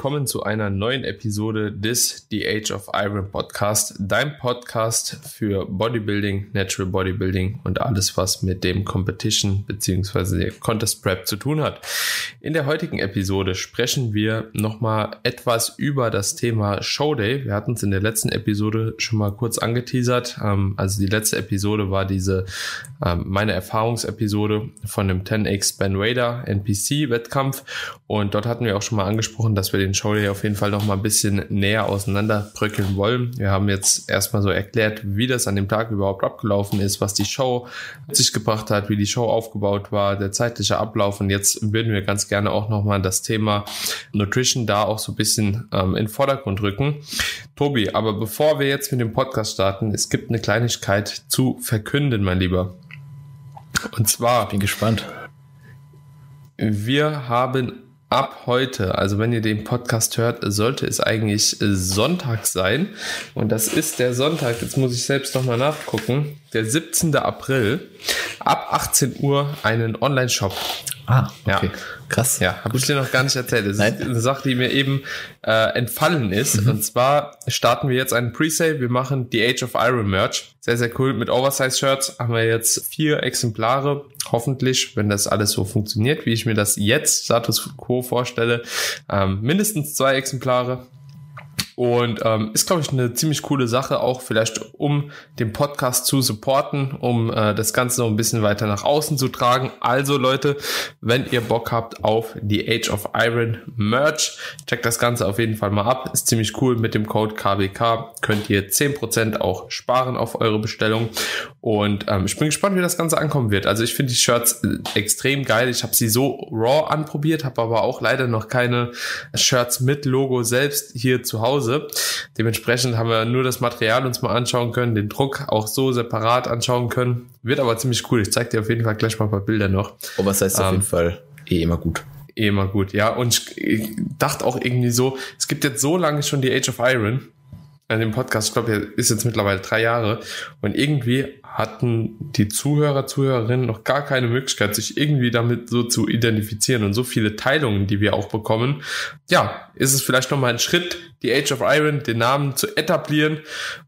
willkommen zu einer neuen Episode des The Age of Iron Podcast, dein Podcast für Bodybuilding, Natural Bodybuilding und alles, was mit dem Competition bzw. Contest Prep zu tun hat. In der heutigen Episode sprechen wir nochmal etwas über das Thema Showday. Wir hatten es in der letzten Episode schon mal kurz angeteasert. Ähm, also die letzte Episode war diese ähm, meine Erfahrungsepisode von dem 10x Ben Raider NPC Wettkampf und dort hatten wir auch schon mal angesprochen, dass wir den Showday auf jeden Fall noch mal ein bisschen näher auseinanderbröckeln wollen. Wir haben jetzt erstmal so erklärt, wie das an dem Tag überhaupt abgelaufen ist, was die Show mit sich gebracht hat, wie die Show aufgebaut war, der zeitliche Ablauf. Und jetzt würden wir ganz gerne auch noch mal das Thema Nutrition da auch so ein bisschen ähm, in den Vordergrund rücken. Tobi, aber bevor wir jetzt mit dem Podcast starten, es gibt eine Kleinigkeit zu verkünden, mein Lieber. Und zwar. Bin gespannt. Wir haben ab heute, also wenn ihr den Podcast hört, sollte es eigentlich Sonntag sein. Und das ist der Sonntag, jetzt muss ich selbst nochmal nachgucken, der 17. April, ab 18 Uhr einen Online-Shop. Ah, okay. Ja. Krass. Ja, habe ich dir noch gar nicht erzählt. Das Nein. ist eine Sache, die mir eben äh, entfallen ist. Mhm. Und zwar starten wir jetzt einen Presale. Wir machen die Age of Iron Merch. Sehr, sehr cool. Mit Oversize-Shirts haben wir jetzt vier Exemplare. Hoffentlich, wenn das alles so funktioniert, wie ich mir das jetzt Status Quo vorstelle, ähm, mindestens zwei Exemplare. Und ähm, ist, glaube ich, eine ziemlich coole Sache, auch vielleicht um den Podcast zu supporten, um äh, das Ganze noch ein bisschen weiter nach außen zu tragen. Also Leute, wenn ihr Bock habt auf die Age of Iron Merch, checkt das Ganze auf jeden Fall mal ab. Ist ziemlich cool. Mit dem Code KBK könnt ihr 10% auch sparen auf eure Bestellung. Und ähm, ich bin gespannt, wie das Ganze ankommen wird. Also ich finde die Shirts äh, extrem geil. Ich habe sie so raw anprobiert, habe aber auch leider noch keine Shirts mit Logo selbst hier zu Hause. Hause. Dementsprechend haben wir nur das Material uns mal anschauen können, den Druck auch so separat anschauen können. Wird aber ziemlich cool. Ich zeige dir auf jeden Fall gleich mal ein paar Bilder noch. Aber was heißt ähm, auf jeden Fall eh immer gut eh immer gut, ja. Und ich dachte auch irgendwie so, es gibt jetzt so lange schon die Age of Iron an dem Podcast, ich glaube, ist jetzt mittlerweile drei Jahre und irgendwie hatten die Zuhörer, Zuhörerinnen noch gar keine Möglichkeit, sich irgendwie damit so zu identifizieren und so viele Teilungen, die wir auch bekommen. Ja, ist es vielleicht nochmal ein Schritt, die Age of Iron, den Namen zu etablieren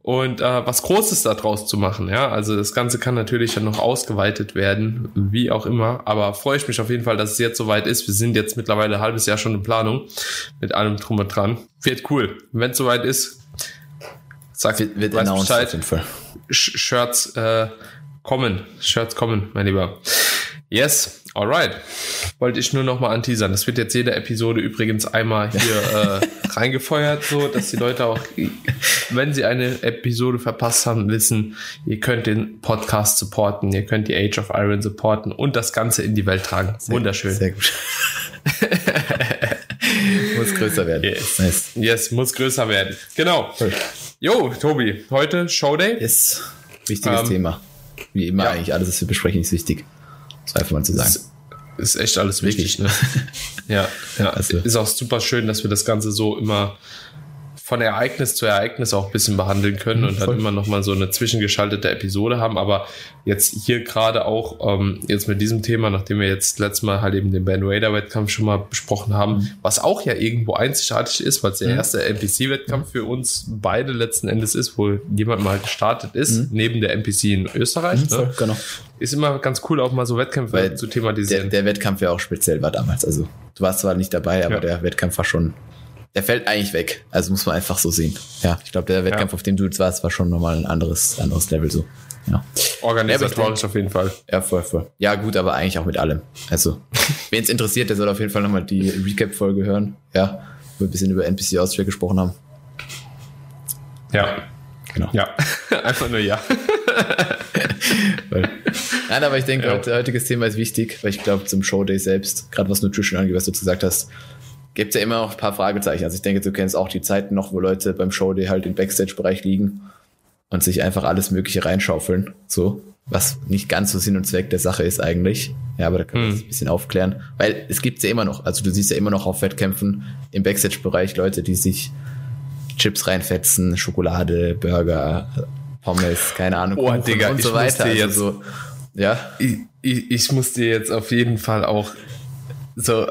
und äh, was Großes daraus zu machen. Ja, also das Ganze kann natürlich dann noch ausgeweitet werden, wie auch immer. Aber freue ich mich auf jeden Fall, dass es jetzt soweit ist. Wir sind jetzt mittlerweile ein halbes Jahr schon in Planung mit allem drum und dran. Wird cool. Wenn es soweit ist, sag, wird, wird Bescheid. Auf jeden Fall. Shirts äh, kommen. Shirts kommen, mein Lieber. Yes, alright. Wollte ich nur noch mal anteasern. Das wird jetzt jede Episode übrigens einmal hier äh, reingefeuert, so dass die Leute auch, wenn sie eine Episode verpasst haben, wissen, ihr könnt den Podcast supporten, ihr könnt die Age of Iron supporten und das Ganze in die Welt tragen. Sehr, Wunderschön. Sehr gut. größer werden. Yes. Nice. yes, muss größer werden. Genau. Jo, Tobi, heute Showday. Yes. Wichtiges ähm, Thema. Wie immer ja. eigentlich, alles, was wir besprechen, ist wichtig. Das einfach mal zu sagen. Ist, ist echt alles wichtig, ne? ja, ja. Also. Ist auch super schön, dass wir das Ganze so immer von Ereignis zu Ereignis auch ein bisschen behandeln können mhm, und dann immer noch mal so eine zwischengeschaltete Episode haben. Aber jetzt hier gerade auch ähm, jetzt mit diesem Thema, nachdem wir jetzt letztes Mal halt eben den Ben Raider Wettkampf schon mal besprochen haben, mhm. was auch ja irgendwo einzigartig ist, weil es der mhm. erste NPC-Wettkampf für uns beide letzten Endes ist, wo jemand mal gestartet ist, mhm. neben der NPC in Österreich. Mhm, ne? Genau. Ist immer ganz cool, auch mal so Wettkämpfe weil zu thematisieren. Der, der Wettkampf ja auch speziell war damals. Also du warst zwar nicht dabei, aber ja. der Wettkampf war schon der fällt eigentlich weg. Also muss man einfach so sehen. Ja, ich glaube, der Wettkampf, ja. auf dem du jetzt warst, war schon nochmal ein anderes, anderes Level so. Ja. Organisatorisch ja, auf jeden Fall. Ja, voll, voll. Ja, gut, aber eigentlich auch mit allem. Also, wen es interessiert, der soll auf jeden Fall nochmal die Recap-Folge hören. Ja, wo wir ein bisschen über NPC Austria gesprochen haben. Ja. Genau. Ja, einfach nur ja. Nein, aber ich denke, ja. heute, heutiges Thema ist wichtig, weil ich glaube, zum Showday selbst, gerade was Nutrition angeht, was du gesagt hast, gibt ja immer noch ein paar Fragezeichen. Also ich denke, du kennst auch die Zeiten noch, wo Leute beim Show Day halt im Backstage-Bereich liegen und sich einfach alles Mögliche reinschaufeln. So, was nicht ganz so Sinn und Zweck der Sache ist eigentlich. Ja, aber da kann man hm. ein bisschen aufklären. Weil es gibt's ja immer noch. Also du siehst ja immer noch auf Wettkämpfen im Backstage-Bereich Leute, die sich Chips reinfetzen, Schokolade, Burger, Pommes, keine Ahnung, oh, Digga, und so weiter. Also so, ja. Ich, ich, ich muss dir jetzt auf jeden Fall auch so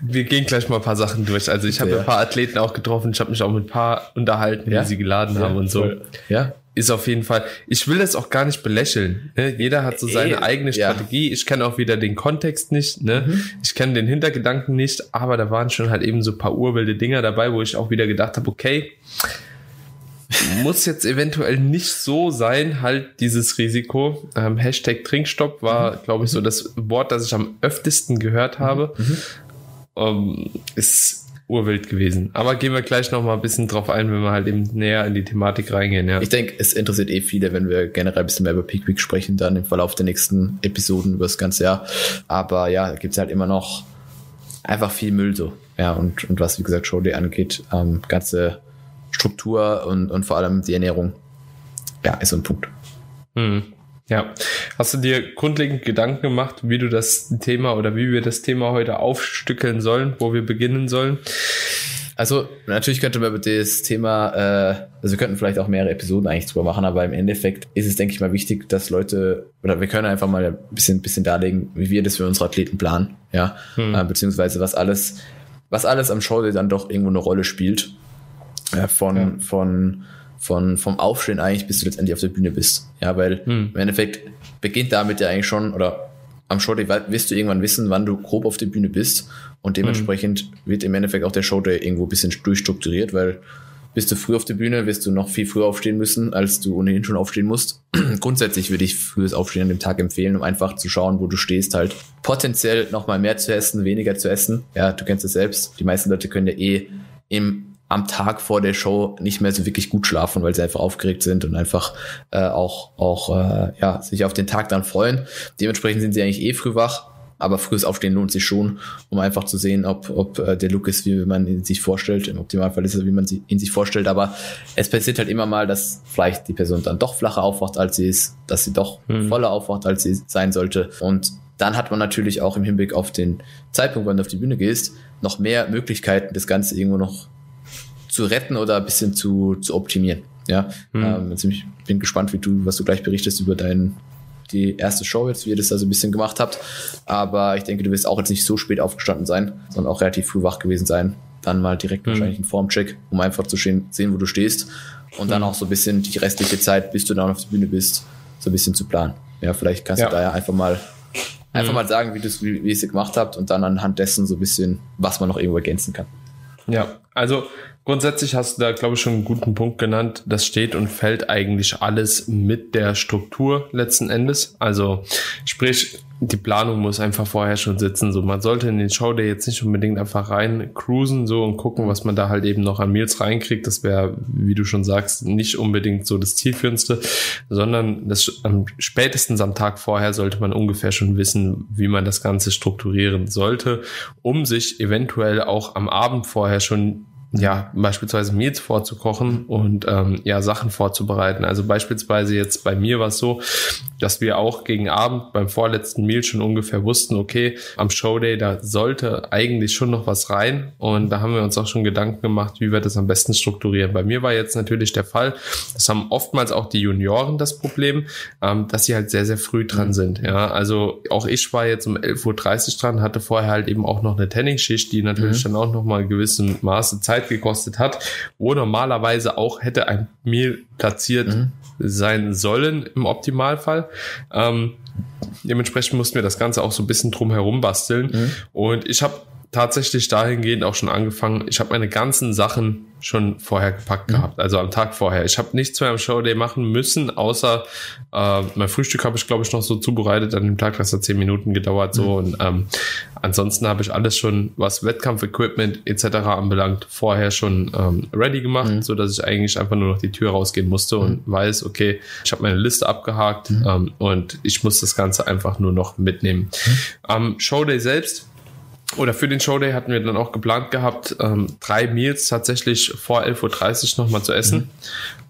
wir gehen gleich mal ein paar Sachen durch. Also ich habe ja. ein paar Athleten auch getroffen, ich habe mich auch mit ein paar unterhalten, ja? wie sie geladen ja, haben und so. Ja. Ist auf jeden Fall. Ich will das auch gar nicht belächeln. Ne? Jeder hat so seine e eigene Strategie. Ich kenne auch wieder den Kontext nicht. Ne? Mhm. Ich kenne den Hintergedanken nicht. Aber da waren schon halt eben so ein paar urwilde Dinger dabei, wo ich auch wieder gedacht habe, okay, muss jetzt eventuell nicht so sein, halt dieses Risiko. Ähm, Hashtag Trinkstopp war, glaube ich, so das Wort, das ich am öftesten gehört habe. Mhm. Ähm, ist urwild gewesen. Aber gehen wir gleich noch mal ein bisschen drauf ein, wenn wir halt eben näher in die Thematik reingehen. Ja. Ich denke, es interessiert eh viele, wenn wir generell ein bisschen mehr über Peak Week sprechen, dann im Verlauf der nächsten Episoden über das ganze Jahr. Aber ja, gibt es halt immer noch einfach viel Müll so. Ja, und, und was, wie gesagt, Show Day angeht, ähm, ganze Struktur und, und vor allem die Ernährung, ja, ist so ein Punkt. Hm. Ja. Hast du dir grundlegend Gedanken gemacht, wie du das Thema oder wie wir das Thema heute aufstückeln sollen, wo wir beginnen sollen? Also natürlich könnte man das Thema, äh, also wir könnten vielleicht auch mehrere Episoden eigentlich drüber machen, aber im Endeffekt ist es, denke ich mal, wichtig, dass Leute, oder wir können einfach mal ein bisschen, bisschen darlegen, wie wir das für unsere Athleten planen, ja, hm. äh, beziehungsweise was alles, was alles am Show dann doch irgendwo eine Rolle spielt äh, von, ja. von, von, vom Aufstehen eigentlich, bis du letztendlich auf der Bühne bist. Ja, weil hm. im Endeffekt beginnt damit ja eigentlich schon, oder am Showday wirst du irgendwann wissen, wann du grob auf der Bühne bist und dementsprechend hm. wird im Endeffekt auch der Showday irgendwo ein bisschen durchstrukturiert, weil bist du früh auf der Bühne, wirst du noch viel früher aufstehen müssen, als du ohnehin schon aufstehen musst. Grundsätzlich würde ich frühes Aufstehen an dem Tag empfehlen, um einfach zu schauen, wo du stehst, halt potenziell nochmal mehr zu essen, weniger zu essen. Ja, du kennst es selbst. Die meisten Leute können ja eh im am Tag vor der Show nicht mehr so wirklich gut schlafen, weil sie einfach aufgeregt sind und einfach äh, auch, auch äh, ja, sich auf den Tag dann freuen. Dementsprechend sind sie eigentlich eh früh wach. Aber frühes Aufstehen lohnt sich schon, um einfach zu sehen, ob, ob äh, der Look ist, wie man ihn sich vorstellt. Im Optimalfall ist es, wie man ihn sich vorstellt. Aber es passiert halt immer mal, dass vielleicht die Person dann doch flacher aufwacht, als sie ist, dass sie doch hm. voller aufwacht, als sie sein sollte. Und dann hat man natürlich auch im Hinblick auf den Zeitpunkt, wann du auf die Bühne gehst, noch mehr Möglichkeiten, das Ganze irgendwo noch zu retten oder ein bisschen zu, zu optimieren. Ja, mhm. ähm, also ich bin gespannt, wie du, was du gleich berichtest über dein, die erste Show jetzt, wie ihr das da so ein bisschen gemacht habt. Aber ich denke, du wirst auch jetzt nicht so spät aufgestanden sein, sondern auch relativ früh wach gewesen sein. Dann mal direkt mhm. wahrscheinlich einen Formcheck, um einfach zu sehen, wo du stehst. Und dann mhm. auch so ein bisschen die restliche Zeit, bis du dann auf der Bühne bist, so ein bisschen zu planen. Ja, vielleicht kannst ja. du da ja einfach mal einfach mhm. mal sagen, wie, wie, wie ihr es gemacht habt und dann anhand dessen so ein bisschen, was man noch irgendwo ergänzen kann. Ja, also Grundsätzlich hast du da, glaube ich, schon einen guten Punkt genannt. Das steht und fällt eigentlich alles mit der Struktur letzten Endes. Also sprich, die Planung muss einfach vorher schon sitzen. So, man sollte in den Showday jetzt nicht unbedingt einfach rein cruisen so und gucken, was man da halt eben noch an Meals reinkriegt. Das wäre, wie du schon sagst, nicht unbedingt so das Zielführendste, sondern das am spätestens am Tag vorher sollte man ungefähr schon wissen, wie man das Ganze strukturieren sollte, um sich eventuell auch am Abend vorher schon ja, beispielsweise Meals vorzukochen und ähm, ja, Sachen vorzubereiten. Also beispielsweise jetzt bei mir war es so, dass wir auch gegen Abend beim vorletzten Meal schon ungefähr wussten, okay, am Showday, da sollte eigentlich schon noch was rein. Und da haben wir uns auch schon Gedanken gemacht, wie wir das am besten strukturieren. Bei mir war jetzt natürlich der Fall, das haben oftmals auch die Junioren das Problem, ähm, dass sie halt sehr, sehr früh dran sind. Ja, also auch ich war jetzt um 11.30 Uhr dran, hatte vorher halt eben auch noch eine Tanning-Schicht, die natürlich mhm. dann auch noch mal gewissem Maße Zeit gekostet hat, wo normalerweise auch hätte ein Meal platziert mhm. sein sollen im Optimalfall. Ähm, dementsprechend mussten wir das Ganze auch so ein bisschen drum herum basteln. Mhm. Und ich habe tatsächlich dahingehend auch schon angefangen. Ich habe meine ganzen Sachen schon vorher gepackt mhm. gehabt, also am Tag vorher. Ich habe nichts mehr am Showday machen müssen, außer äh, mein Frühstück habe ich, glaube ich, noch so zubereitet an dem Tag, das hat zehn Minuten gedauert so. Mhm. Und ähm, ansonsten habe ich alles schon, was Wettkampfequipment etc. anbelangt, vorher schon ähm, ready gemacht, mhm. so dass ich eigentlich einfach nur noch die Tür rausgehen musste und mhm. weiß, okay, ich habe meine Liste abgehakt mhm. ähm, und ich muss das Ganze einfach nur noch mitnehmen. Mhm. Am Showday selbst oder für den Showday hatten wir dann auch geplant gehabt, ähm, drei Meals tatsächlich vor 11.30 Uhr nochmal zu essen, mhm.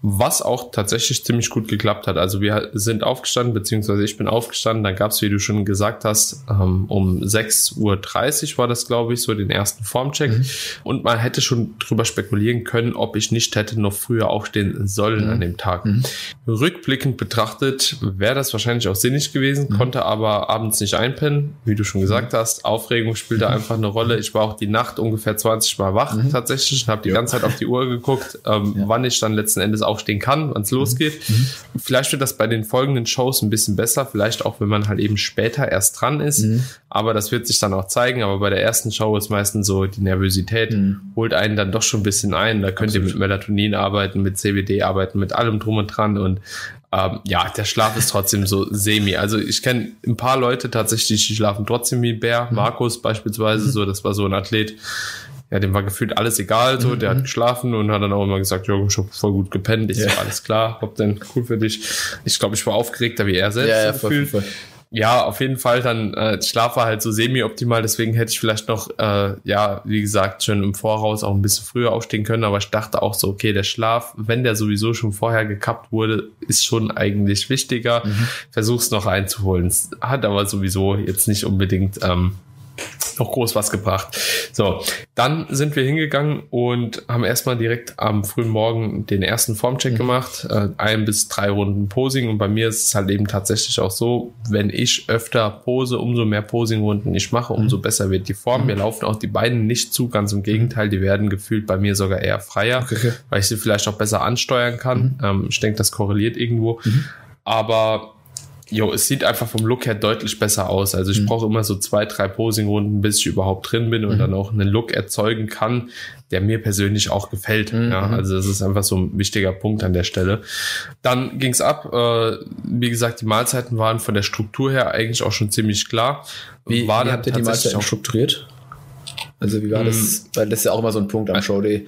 Was auch tatsächlich ziemlich gut geklappt hat. Also wir sind aufgestanden, beziehungsweise ich bin aufgestanden, dann gab es, wie du schon gesagt hast, ähm, um 6.30 Uhr war das, glaube ich, so den ersten Formcheck. Mhm. Und man hätte schon drüber spekulieren können, ob ich nicht hätte noch früher aufstehen sollen mhm. an dem Tag. Mhm. Rückblickend betrachtet wäre das wahrscheinlich auch sinnig gewesen, mhm. konnte aber abends nicht einpennen, wie du schon gesagt hast. Aufregung spielte da einfach eine Rolle. Ich war auch die Nacht ungefähr 20 Mal wach mhm. tatsächlich und habe die ja. ganze Zeit auf die Uhr geguckt, ähm, ja. wann ich dann letzten Endes aufstehen kann, wann es mhm. losgeht. Mhm. Vielleicht wird das bei den folgenden Shows ein bisschen besser, vielleicht auch, wenn man halt eben später erst dran ist. Mhm. Aber das wird sich dann auch zeigen. Aber bei der ersten Show ist meistens so, die Nervosität mhm. holt einen dann doch schon ein bisschen ein. Da könnt Absolut. ihr mit Melatonin arbeiten, mit CBD arbeiten, mit allem drum und dran. Und ähm, ja, der Schlaf ist trotzdem so semi. Also ich kenne ein paar Leute tatsächlich, die schlafen trotzdem wie ein Bär. Mhm. Markus beispielsweise, mhm. so, das war so ein Athlet, ja, dem war gefühlt alles egal, so, mhm. der hat geschlafen und hat dann auch immer gesagt, ja, ich hab voll gut gepennt. Ich ja. so, alles klar, hab dann cool für dich. Ich glaube, ich war aufgeregter wie er selbst. Ja, ja, voll, voll ja, auf jeden Fall dann äh, Schlaf war halt so semi-optimal, deswegen hätte ich vielleicht noch, äh, ja, wie gesagt, schon im Voraus auch ein bisschen früher aufstehen können, aber ich dachte auch so, okay, der Schlaf, wenn der sowieso schon vorher gekappt wurde, ist schon eigentlich wichtiger. Mhm. Versuch's noch einzuholen. Hat aber sowieso jetzt nicht unbedingt ähm, noch groß was gebracht. So, dann sind wir hingegangen und haben erstmal direkt am frühen Morgen den ersten Formcheck mhm. gemacht, äh, ein bis drei Runden Posing und bei mir ist es halt eben tatsächlich auch so, wenn ich öfter pose, umso mehr Posing-Runden ich mache, umso mhm. besser wird die Form. Mhm. Mir laufen auch die Beine nicht zu, ganz im Gegenteil, die werden gefühlt bei mir sogar eher freier, okay. weil ich sie vielleicht auch besser ansteuern kann. Mhm. Ähm, ich denke, das korreliert irgendwo. Mhm. Aber jo, es sieht einfach vom Look her deutlich besser aus. Also ich mhm. brauche immer so zwei, drei Posing-Runden, bis ich überhaupt drin bin und mhm. dann auch einen Look erzeugen kann, der mir persönlich auch gefällt. Mhm. Ja, also das ist einfach so ein wichtiger Punkt an der Stelle. Dann ging's ab. Äh, wie gesagt, die Mahlzeiten waren von der Struktur her eigentlich auch schon ziemlich klar. Wie, war wie habt ihr die Mahlzeiten strukturiert? Also wie war das? Mm. Weil das ist ja auch immer so ein Punkt am Showday,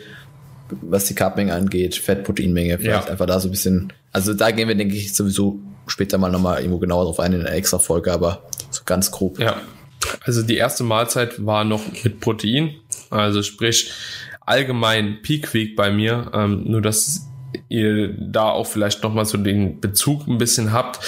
was die Carbmenge angeht, Fettproteinmenge, vielleicht ja. einfach da so ein bisschen. Also da gehen wir, denke ich, sowieso später mal nochmal irgendwo genauer drauf ein in einer extra Folge, aber so ganz grob. Ja. Also die erste Mahlzeit war noch mit Protein, also sprich allgemein Peak Week bei mir, ähm, nur dass ihr da auch vielleicht nochmal so den Bezug ein bisschen habt.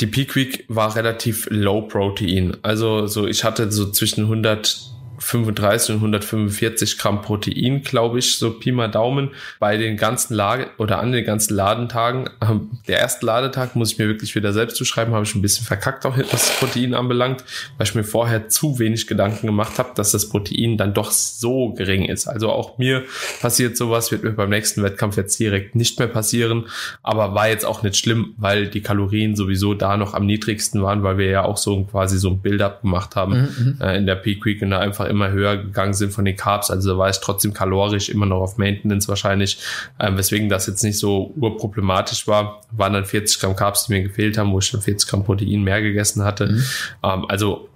Die Peak Week war relativ low Protein. Also so ich hatte so zwischen 100 35 und 145 Gramm Protein, glaube ich, so Pi mal Daumen bei den ganzen Lage oder an den ganzen Ladentagen. Ähm, der erste Ladetag muss ich mir wirklich wieder selbst zuschreiben, habe ich ein bisschen verkackt auch, was das Protein anbelangt, weil ich mir vorher zu wenig Gedanken gemacht habe, dass das Protein dann doch so gering ist. Also auch mir passiert sowas, wird mir beim nächsten Wettkampf jetzt direkt nicht mehr passieren, aber war jetzt auch nicht schlimm, weil die Kalorien sowieso da noch am niedrigsten waren, weil wir ja auch so quasi so ein Build-up gemacht haben mhm, mhm. äh, in der Peak Week und da einfach immer höher gegangen sind von den Carbs. Also da war ich trotzdem kalorisch immer noch auf Maintenance wahrscheinlich, ähm, weswegen das jetzt nicht so urproblematisch war. Waren dann 40 Gramm Carbs, die mir gefehlt haben, wo ich dann 40 Gramm Protein mehr gegessen hatte. Mhm. Ähm, also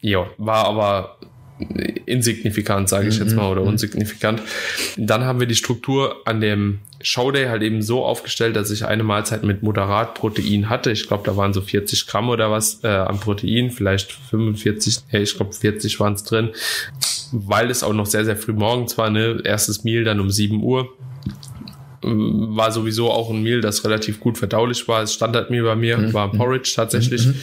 ja, war aber insignifikant, sage ich jetzt mhm, mal, oder mhm. unsignifikant. Dann haben wir die Struktur an dem Showday halt eben so aufgestellt, dass ich eine Mahlzeit mit moderat Protein hatte. Ich glaube, da waren so 40 Gramm oder was äh, an Protein, vielleicht 45, hey, ich glaube 40 waren es drin, weil es auch noch sehr, sehr früh morgens war, ne? Erstes Meal dann um 7 Uhr war sowieso auch ein Meal, das relativ gut verdaulich war. Das Standardmeal bei mir mhm. war Porridge tatsächlich. Mhm.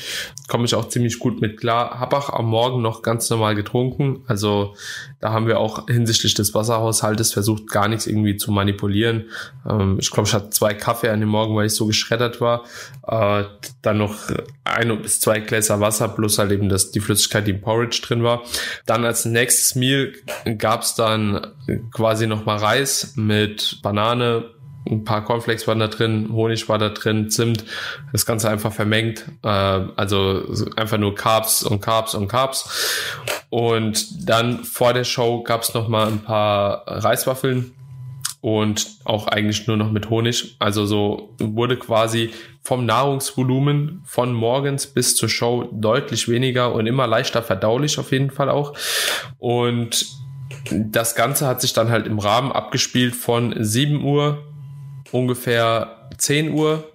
Komme ich auch ziemlich gut mit klar. Hab auch am Morgen noch ganz normal getrunken. Also da haben wir auch hinsichtlich des Wasserhaushaltes versucht, gar nichts irgendwie zu manipulieren. Ähm, ich glaube, ich hatte zwei Kaffee an dem Morgen, weil ich so geschreddert war. Äh, dann noch ein bis zwei Gläser Wasser plus halt eben das, die Flüssigkeit, die im Porridge drin war. Dann als nächstes Meal gab's dann quasi nochmal Reis mit Banane, ein paar Cornflakes waren da drin, Honig war da drin, Zimt, das Ganze einfach vermengt. Äh, also einfach nur Carbs und Carbs und Carbs. Und dann vor der Show gab es noch mal ein paar Reiswaffeln und auch eigentlich nur noch mit Honig. Also so wurde quasi vom Nahrungsvolumen von morgens bis zur Show deutlich weniger und immer leichter verdaulich auf jeden Fall auch. Und das Ganze hat sich dann halt im Rahmen abgespielt von 7 Uhr ungefähr 10 Uhr.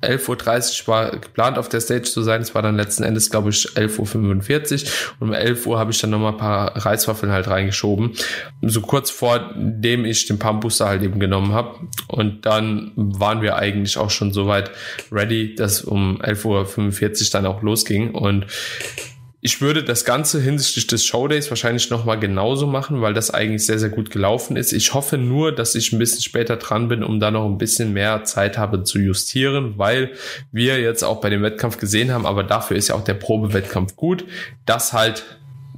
11.30 Uhr war geplant auf der Stage zu sein. Es war dann letzten Endes, glaube ich, 11.45 Uhr. Und um 11 Uhr habe ich dann nochmal ein paar Reiswaffeln halt reingeschoben. So kurz vor dem ich den Pumpbooster halt eben genommen habe. Und dann waren wir eigentlich auch schon soweit ready, dass um 11.45 Uhr dann auch losging. Und ich würde das Ganze hinsichtlich des Showdays wahrscheinlich nochmal genauso machen, weil das eigentlich sehr, sehr gut gelaufen ist. Ich hoffe nur, dass ich ein bisschen später dran bin, um da noch ein bisschen mehr Zeit habe zu justieren, weil wir jetzt auch bei dem Wettkampf gesehen haben, aber dafür ist ja auch der Probewettkampf gut, dass halt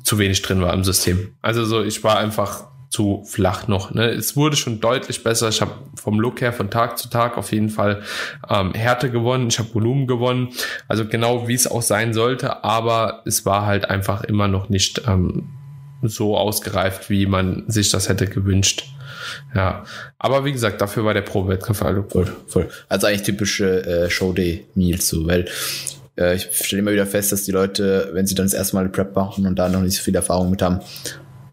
zu wenig drin war im System. Also so, ich war einfach zu flach noch. Ne? Es wurde schon deutlich besser. Ich habe vom Look her von Tag zu Tag auf jeden Fall ähm, Härte gewonnen. Ich habe Volumen gewonnen. Also genau wie es auch sein sollte. Aber es war halt einfach immer noch nicht ähm, so ausgereift, wie man sich das hätte gewünscht. Ja, aber wie gesagt, dafür war der Pro-Wettkampf also voll, voll. Also eigentlich typische äh, Showday-Meals so, weil äh, ich stelle immer wieder fest, dass die Leute, wenn sie dann das erste Mal Prep machen und da noch nicht so viel Erfahrung mit haben,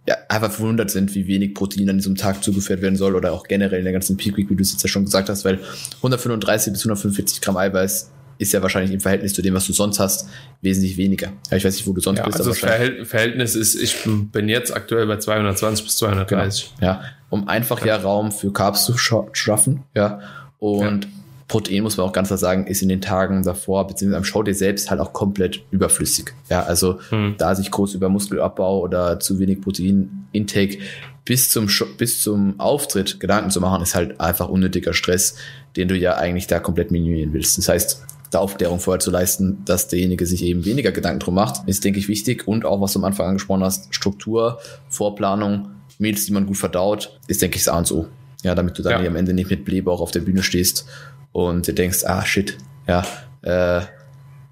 ja, einfach verwundert sind, wie wenig Protein an diesem Tag zugeführt werden soll oder auch generell in der ganzen Peak Week, wie du es jetzt ja schon gesagt hast, weil 135 bis 145 Gramm Eiweiß ist ja wahrscheinlich im Verhältnis zu dem, was du sonst hast, wesentlich weniger. Ja, ich weiß nicht, wo du sonst ja, bist. Also das Verhältnis ist, ich bin jetzt aktuell bei 220 bis 230. Genau. Ja, um einfach ja. ja Raum für Carbs zu schaffen. Ja, und ja. Protein, muss man auch ganz klar sagen, ist in den Tagen davor, beziehungsweise am Showday selbst halt auch komplett überflüssig. Ja, also hm. da sich groß über Muskelabbau oder zu wenig Protein-Intake bis zum, bis zum Auftritt Gedanken zu machen, ist halt einfach unnötiger Stress, den du ja eigentlich da komplett minimieren willst. Das heißt, da Aufklärung vorher zu leisten, dass derjenige sich eben weniger Gedanken drum macht, ist, denke ich, wichtig. Und auch, was du am Anfang angesprochen hast, Struktur, Vorplanung, Meals, die man gut verdaut, ist, denke ich, das A und O. Ja, damit du dann ja. am Ende nicht mit Blähbauch auf der Bühne stehst und du denkst, ah shit, ja, äh,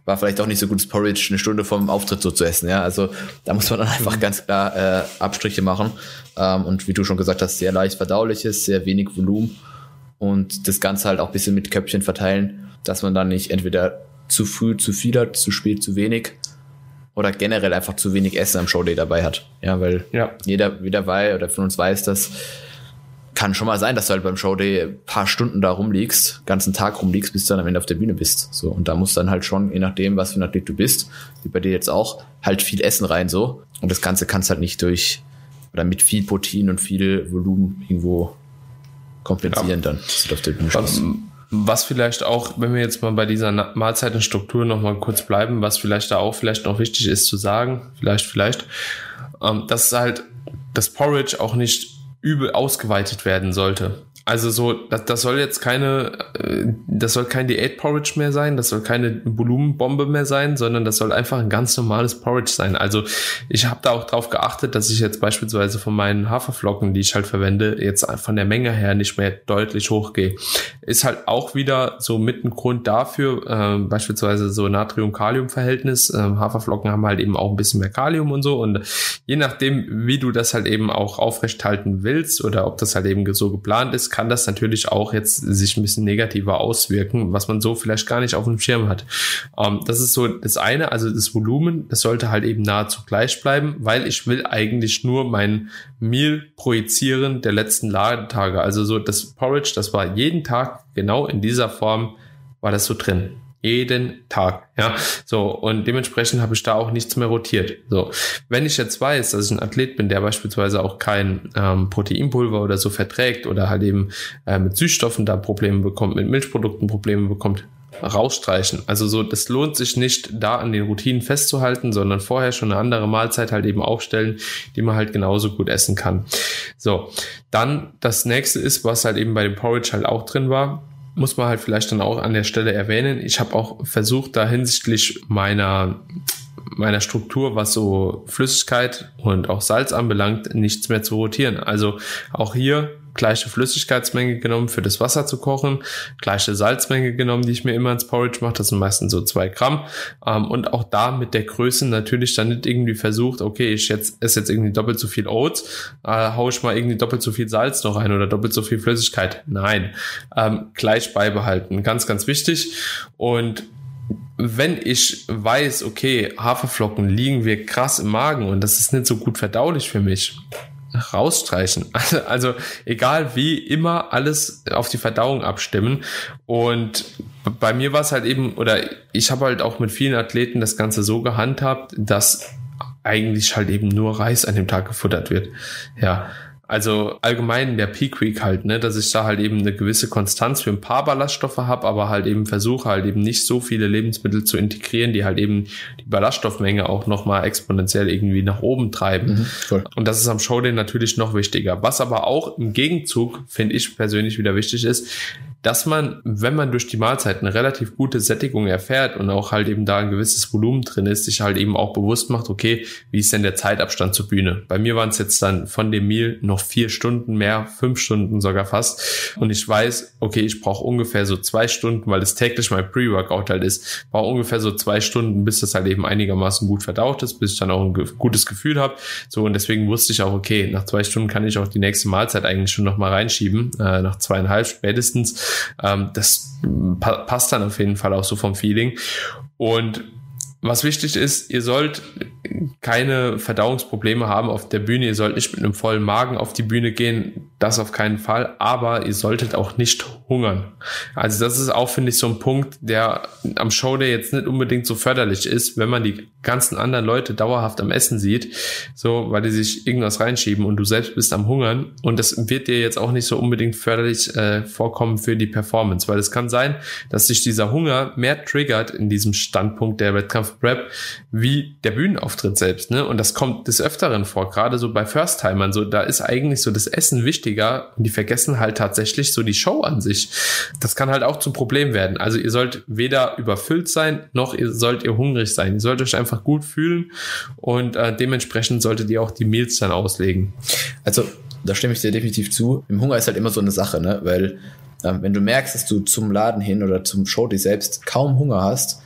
war vielleicht auch nicht so gutes Porridge eine Stunde vorm Auftritt so zu essen. Ja, also da muss man dann einfach ganz klar äh, Abstriche machen. Ähm, und wie du schon gesagt hast, sehr leicht verdauliches, sehr wenig Volumen und das Ganze halt auch ein bisschen mit Köpfchen verteilen, dass man dann nicht entweder zu früh zu viel hat, zu spät zu wenig oder generell einfach zu wenig Essen am Showday dabei hat. Ja, weil ja. jeder wieder weiß oder von uns weiß, dass kann schon mal sein, dass du halt beim Showday ein paar Stunden da rumliegst, ganzen Tag rumliegst, bis du dann am Ende auf der Bühne bist. So, und da muss dann halt schon, je nachdem, was für ein Athlet du bist, wie bei dir jetzt auch, halt viel Essen rein so. Und das Ganze kannst halt nicht durch oder mit viel Protein und viel Volumen irgendwo kompensieren ja. dann, dass du auf der Bühne was, was vielleicht auch, wenn wir jetzt mal bei dieser Mahlzeitenstruktur nochmal kurz bleiben, was vielleicht da auch vielleicht noch wichtig ist zu sagen, vielleicht, vielleicht, ähm, dass halt das Porridge auch nicht übel ausgeweitet werden sollte. Also so, das, das soll jetzt keine, äh, das soll kein Diät-Porridge mehr sein, das soll keine Volumenbombe mehr sein, sondern das soll einfach ein ganz normales Porridge sein. Also ich habe da auch drauf geachtet, dass ich jetzt beispielsweise von meinen Haferflocken, die ich halt verwende, jetzt von der Menge her nicht mehr deutlich hochgehe. Ist halt auch wieder so mit ein Grund dafür, äh, beispielsweise so Natrium-Kalium-Verhältnis. Äh, Haferflocken haben halt eben auch ein bisschen mehr Kalium und so. Und je nachdem, wie du das halt eben auch aufrecht halten willst oder ob das halt eben so geplant ist, kann das natürlich auch jetzt sich ein bisschen negativer auswirken, was man so vielleicht gar nicht auf dem Schirm hat. Ähm, das ist so das eine, also das Volumen, das sollte halt eben nahezu gleich bleiben, weil ich will eigentlich nur mein Meal projizieren der letzten Ladetage. Also so das Porridge, das war jeden Tag genau in dieser Form war das so drin. Jeden Tag. Ja, so. Und dementsprechend habe ich da auch nichts mehr rotiert. So. Wenn ich jetzt weiß, dass ich ein Athlet bin, der beispielsweise auch kein ähm, Proteinpulver oder so verträgt oder halt eben äh, mit Süßstoffen da Probleme bekommt, mit Milchprodukten Probleme bekommt, rausstreichen. Also so, das lohnt sich nicht, da an den Routinen festzuhalten, sondern vorher schon eine andere Mahlzeit halt eben aufstellen, die man halt genauso gut essen kann. So, dann das nächste ist, was halt eben bei dem Porridge halt auch drin war, muss man halt vielleicht dann auch an der Stelle erwähnen. Ich habe auch versucht, da hinsichtlich meiner meiner Struktur, was so Flüssigkeit und auch Salz anbelangt, nichts mehr zu rotieren. Also auch hier gleiche Flüssigkeitsmenge genommen für das Wasser zu kochen, gleiche Salzmenge genommen, die ich mir immer ins Porridge mache, das sind meistens so zwei Gramm. Ähm, und auch da mit der Größe natürlich dann nicht irgendwie versucht, okay, ich jetzt esse jetzt irgendwie doppelt so viel Oats, äh, hau ich mal irgendwie doppelt so viel Salz noch rein oder doppelt so viel Flüssigkeit. Nein, ähm, gleich beibehalten, ganz, ganz wichtig. Und wenn ich weiß, okay, Haferflocken liegen mir krass im Magen und das ist nicht so gut verdaulich für mich, rausstreichen. Also, also egal wie, immer alles auf die Verdauung abstimmen. Und bei mir war es halt eben, oder ich habe halt auch mit vielen Athleten das Ganze so gehandhabt, dass eigentlich halt eben nur Reis an dem Tag gefuttert wird. Ja, also allgemein in der Peak Week halt, ne, dass ich da halt eben eine gewisse Konstanz für ein paar Ballaststoffe habe, aber halt eben versuche halt eben nicht so viele Lebensmittel zu integrieren, die halt eben die Ballaststoffmenge auch nochmal exponentiell irgendwie nach oben treiben. Mhm, Und das ist am Showday natürlich noch wichtiger. Was aber auch im Gegenzug, finde ich persönlich wieder wichtig ist, dass man, wenn man durch die Mahlzeit eine relativ gute Sättigung erfährt und auch halt eben da ein gewisses Volumen drin ist, sich halt eben auch bewusst macht, okay, wie ist denn der Zeitabstand zur Bühne? Bei mir waren es jetzt dann von dem Meal noch vier Stunden mehr, fünf Stunden sogar fast. Und ich weiß, okay, ich brauche ungefähr so zwei Stunden, weil es täglich mein Pre-Workout halt ist, brauche ungefähr so zwei Stunden, bis das halt eben einigermaßen gut verdaut ist, bis ich dann auch ein gutes Gefühl habe. So, und deswegen wusste ich auch, okay, nach zwei Stunden kann ich auch die nächste Mahlzeit eigentlich schon nochmal reinschieben, äh, nach zweieinhalb spätestens. Ähm, das pa passt dann auf jeden Fall auch so vom Feeling. Und was wichtig ist, ihr sollt keine Verdauungsprobleme haben auf der Bühne. Ihr sollt nicht mit einem vollen Magen auf die Bühne gehen. Das auf keinen Fall. Aber ihr solltet auch nicht hungern. Also das ist auch, finde ich, so ein Punkt, der am Showday jetzt nicht unbedingt so förderlich ist, wenn man die ganzen anderen Leute dauerhaft am Essen sieht. So, weil die sich irgendwas reinschieben und du selbst bist am Hungern. Und das wird dir jetzt auch nicht so unbedingt förderlich äh, vorkommen für die Performance. Weil es kann sein, dass sich dieser Hunger mehr triggert in diesem Standpunkt der Wettkampf Rap wie der Bühnenauftritt selbst, ne? Und das kommt des Öfteren vor, gerade so bei First-Timern, so, da ist eigentlich so das Essen wichtiger und die vergessen halt tatsächlich so die Show an sich. Das kann halt auch zum Problem werden. Also ihr sollt weder überfüllt sein, noch ihr sollt ihr hungrig sein. Ihr sollt euch einfach gut fühlen und äh, dementsprechend solltet ihr auch die Meals dann auslegen. Also, da stimme ich dir definitiv zu. Im Hunger ist halt immer so eine Sache, ne? Weil ähm, wenn du merkst, dass du zum Laden hin oder zum Show die selbst kaum Hunger hast,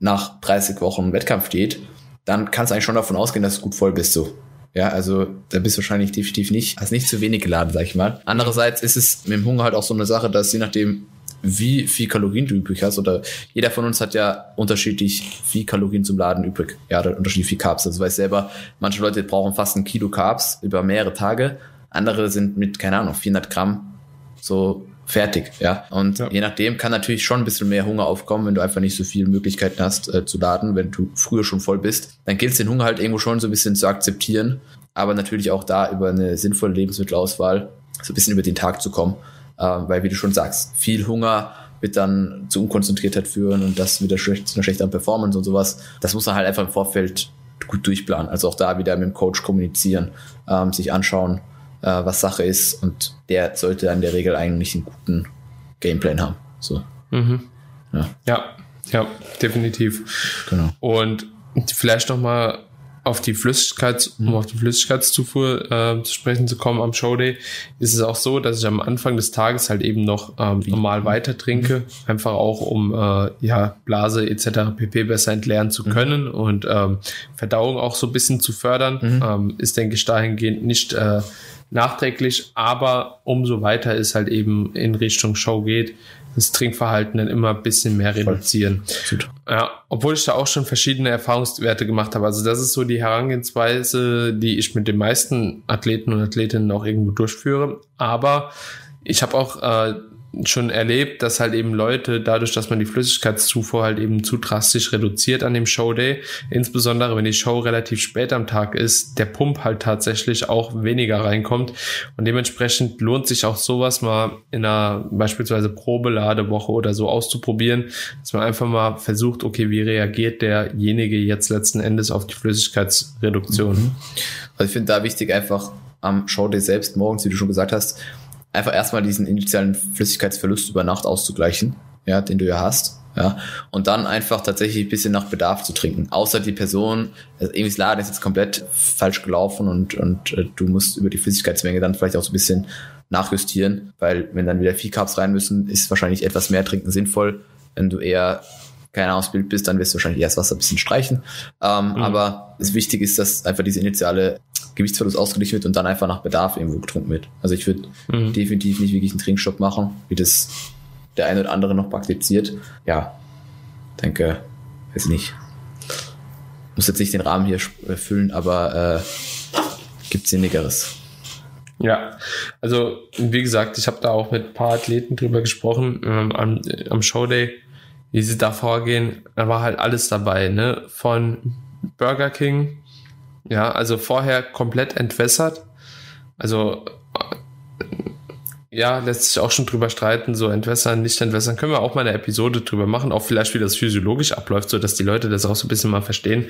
nach 30 Wochen Wettkampf steht, dann kannst du eigentlich schon davon ausgehen, dass du gut voll bist so. Ja, also da bist du wahrscheinlich definitiv nicht, hast nicht zu wenig geladen, sag ich mal. Andererseits ist es mit dem Hunger halt auch so eine Sache, dass je nachdem, wie viel Kalorien du übrig hast, oder jeder von uns hat ja unterschiedlich viel Kalorien zum Laden übrig. Ja, unterschiedlich viel Carbs. Also weiß selber, manche Leute brauchen fast ein Kilo Carbs über mehrere Tage. Andere sind mit, keine Ahnung, 400 Gramm so fertig, ja. Und ja. je nachdem kann natürlich schon ein bisschen mehr Hunger aufkommen, wenn du einfach nicht so viele Möglichkeiten hast äh, zu laden, wenn du früher schon voll bist. Dann gilt es den Hunger halt irgendwo schon so ein bisschen zu akzeptieren, aber natürlich auch da über eine sinnvolle Lebensmittelauswahl so ein bisschen über den Tag zu kommen, äh, weil wie du schon sagst, viel Hunger wird dann zu Unkonzentriertheit führen und das wieder schlecht, zu einer schlechteren Performance und sowas. Das muss man halt einfach im Vorfeld gut durchplanen. Also auch da wieder mit dem Coach kommunizieren, ähm, sich anschauen, äh, was Sache ist und der sollte dann in der Regel eigentlich einen guten Gameplan haben. So. Mhm. Ja. ja, ja, definitiv. Genau. Und vielleicht noch mal auf die Flüssigkeits, um auf die Flüssigkeitszufuhr äh, zu sprechen zu kommen am Showday, ist es auch so, dass ich am Anfang des Tages halt eben noch ähm, normal weiter trinke, einfach auch um äh, ja Blase etc. pp besser entleeren zu mhm. können mhm. und ähm, Verdauung auch so ein bisschen zu fördern, mhm. ähm, ist denke ich dahingehend nicht äh, nachträglich, aber umso weiter es halt eben in Richtung Show geht, das Trinkverhalten dann immer ein bisschen mehr reduzieren. Ja, obwohl ich da auch schon verschiedene Erfahrungswerte gemacht habe. Also das ist so die Herangehensweise, die ich mit den meisten Athleten und Athletinnen auch irgendwo durchführe. Aber ich habe auch äh, schon erlebt, dass halt eben Leute dadurch, dass man die Flüssigkeitszufuhr halt eben zu drastisch reduziert an dem Showday, insbesondere wenn die Show relativ spät am Tag ist, der Pump halt tatsächlich auch weniger reinkommt und dementsprechend lohnt sich auch sowas mal in einer beispielsweise Probeladewoche oder so auszuprobieren, dass man einfach mal versucht, okay, wie reagiert derjenige jetzt letzten Endes auf die Flüssigkeitsreduktion? Mhm. Also ich finde da wichtig einfach am Showday selbst morgens, wie du schon gesagt hast, einfach erstmal diesen initialen Flüssigkeitsverlust über Nacht auszugleichen, ja, den du ja hast. Ja, und dann einfach tatsächlich ein bisschen nach Bedarf zu trinken. Außer die Person, also das Laden ist jetzt komplett falsch gelaufen und, und äh, du musst über die Flüssigkeitsmenge dann vielleicht auch so ein bisschen nachjustieren, weil wenn dann wieder viel Carbs rein müssen, ist wahrscheinlich etwas mehr trinken sinnvoll. Wenn du eher keine Ahnung, Bild bist, dann wirst du wahrscheinlich erst Wasser ein bisschen streichen. Ähm, mhm. Aber das Wichtige ist, dass einfach diese initiale Gewichtsverlust ausgeglichen wird und dann einfach nach Bedarf irgendwo getrunken wird. Also ich würde mhm. definitiv nicht wirklich einen Trinkstopp machen, wie das der eine oder andere noch praktiziert. Ja, denke, weiß nicht. Muss jetzt nicht den Rahmen hier füllen, aber äh, gibt Sinnigeres. Ja, also wie gesagt, ich habe da auch mit ein paar Athleten drüber gesprochen ähm, am, am Showday, wie sie da vorgehen. Da war halt alles dabei, ne? Von Burger King ja, also vorher komplett entwässert. Also ja, lässt sich auch schon drüber streiten, so entwässern, nicht entwässern. Können wir auch mal eine Episode drüber machen, auch vielleicht, wie das physiologisch abläuft, so dass die Leute das auch so ein bisschen mal verstehen,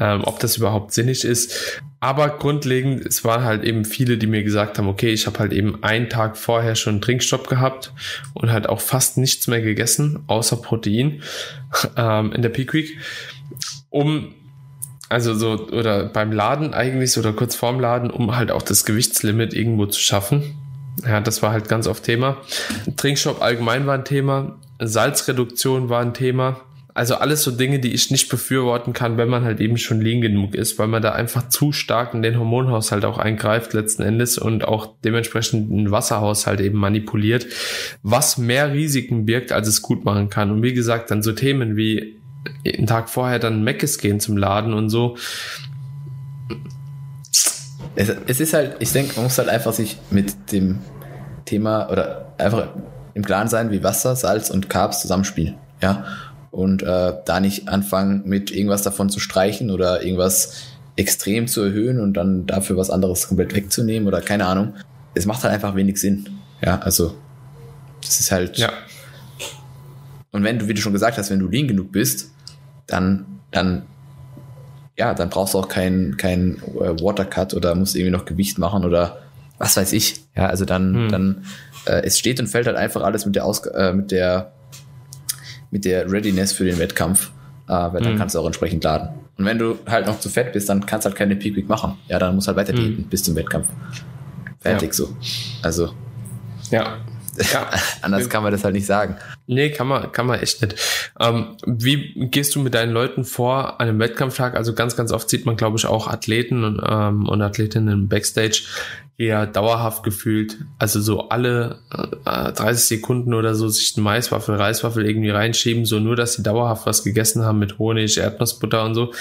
ähm, ob das überhaupt sinnig ist. Aber grundlegend, es waren halt eben viele, die mir gesagt haben, okay, ich habe halt eben einen Tag vorher schon einen Trinkstopp gehabt und halt auch fast nichts mehr gegessen, außer Protein ähm, in der Peak Week, um also so, oder beim Laden eigentlich, oder kurz vorm Laden, um halt auch das Gewichtslimit irgendwo zu schaffen. Ja, das war halt ganz oft Thema. Trinkstopp allgemein war ein Thema. Salzreduktion war ein Thema. Also alles so Dinge, die ich nicht befürworten kann, wenn man halt eben schon lean genug ist, weil man da einfach zu stark in den Hormonhaushalt auch eingreift letzten Endes und auch dementsprechend den Wasserhaushalt eben manipuliert, was mehr Risiken birgt, als es gut machen kann. Und wie gesagt, dann so Themen wie einen Tag vorher dann Meckes gehen zum Laden und so. Es, es ist halt, ich denke, man muss halt einfach sich mit dem Thema oder einfach im Klaren sein, wie Wasser, Salz und Carbs zusammenspielen. Ja. Und äh, da nicht anfangen, mit irgendwas davon zu streichen oder irgendwas extrem zu erhöhen und dann dafür was anderes komplett wegzunehmen oder keine Ahnung. Es macht halt einfach wenig Sinn. Ja, also das ist halt. Ja. Und wenn du, wie du schon gesagt hast, wenn du lean genug bist, dann, dann, ja, dann brauchst du auch keinen kein äh, Watercut oder musst irgendwie noch Gewicht machen oder was weiß ich. Ja, also dann, hm. dann, äh, es steht und fällt halt einfach alles mit der Aus äh, mit der mit der Readiness für den Wettkampf, äh, weil dann hm. kannst du auch entsprechend laden. Und wenn du halt noch zu fett bist, dann kannst du halt keine Peak Week machen. Ja, dann musst du halt weiter hm. diäten bis zum Wettkampf. Fertig ja. so. Also. Ja, ja. Anders kann man das halt nicht sagen. Nee, kann man, kann man echt nicht. Ähm, wie gehst du mit deinen Leuten vor an einem Wettkampftag? Also ganz, ganz oft sieht man, glaube ich, auch Athleten und, ähm, und Athletinnen im Backstage eher dauerhaft gefühlt. Also so alle äh, 30 Sekunden oder so sich eine Maiswaffel, Reiswaffel irgendwie reinschieben, so nur, dass sie dauerhaft was gegessen haben mit Honig, Erdnussbutter und so.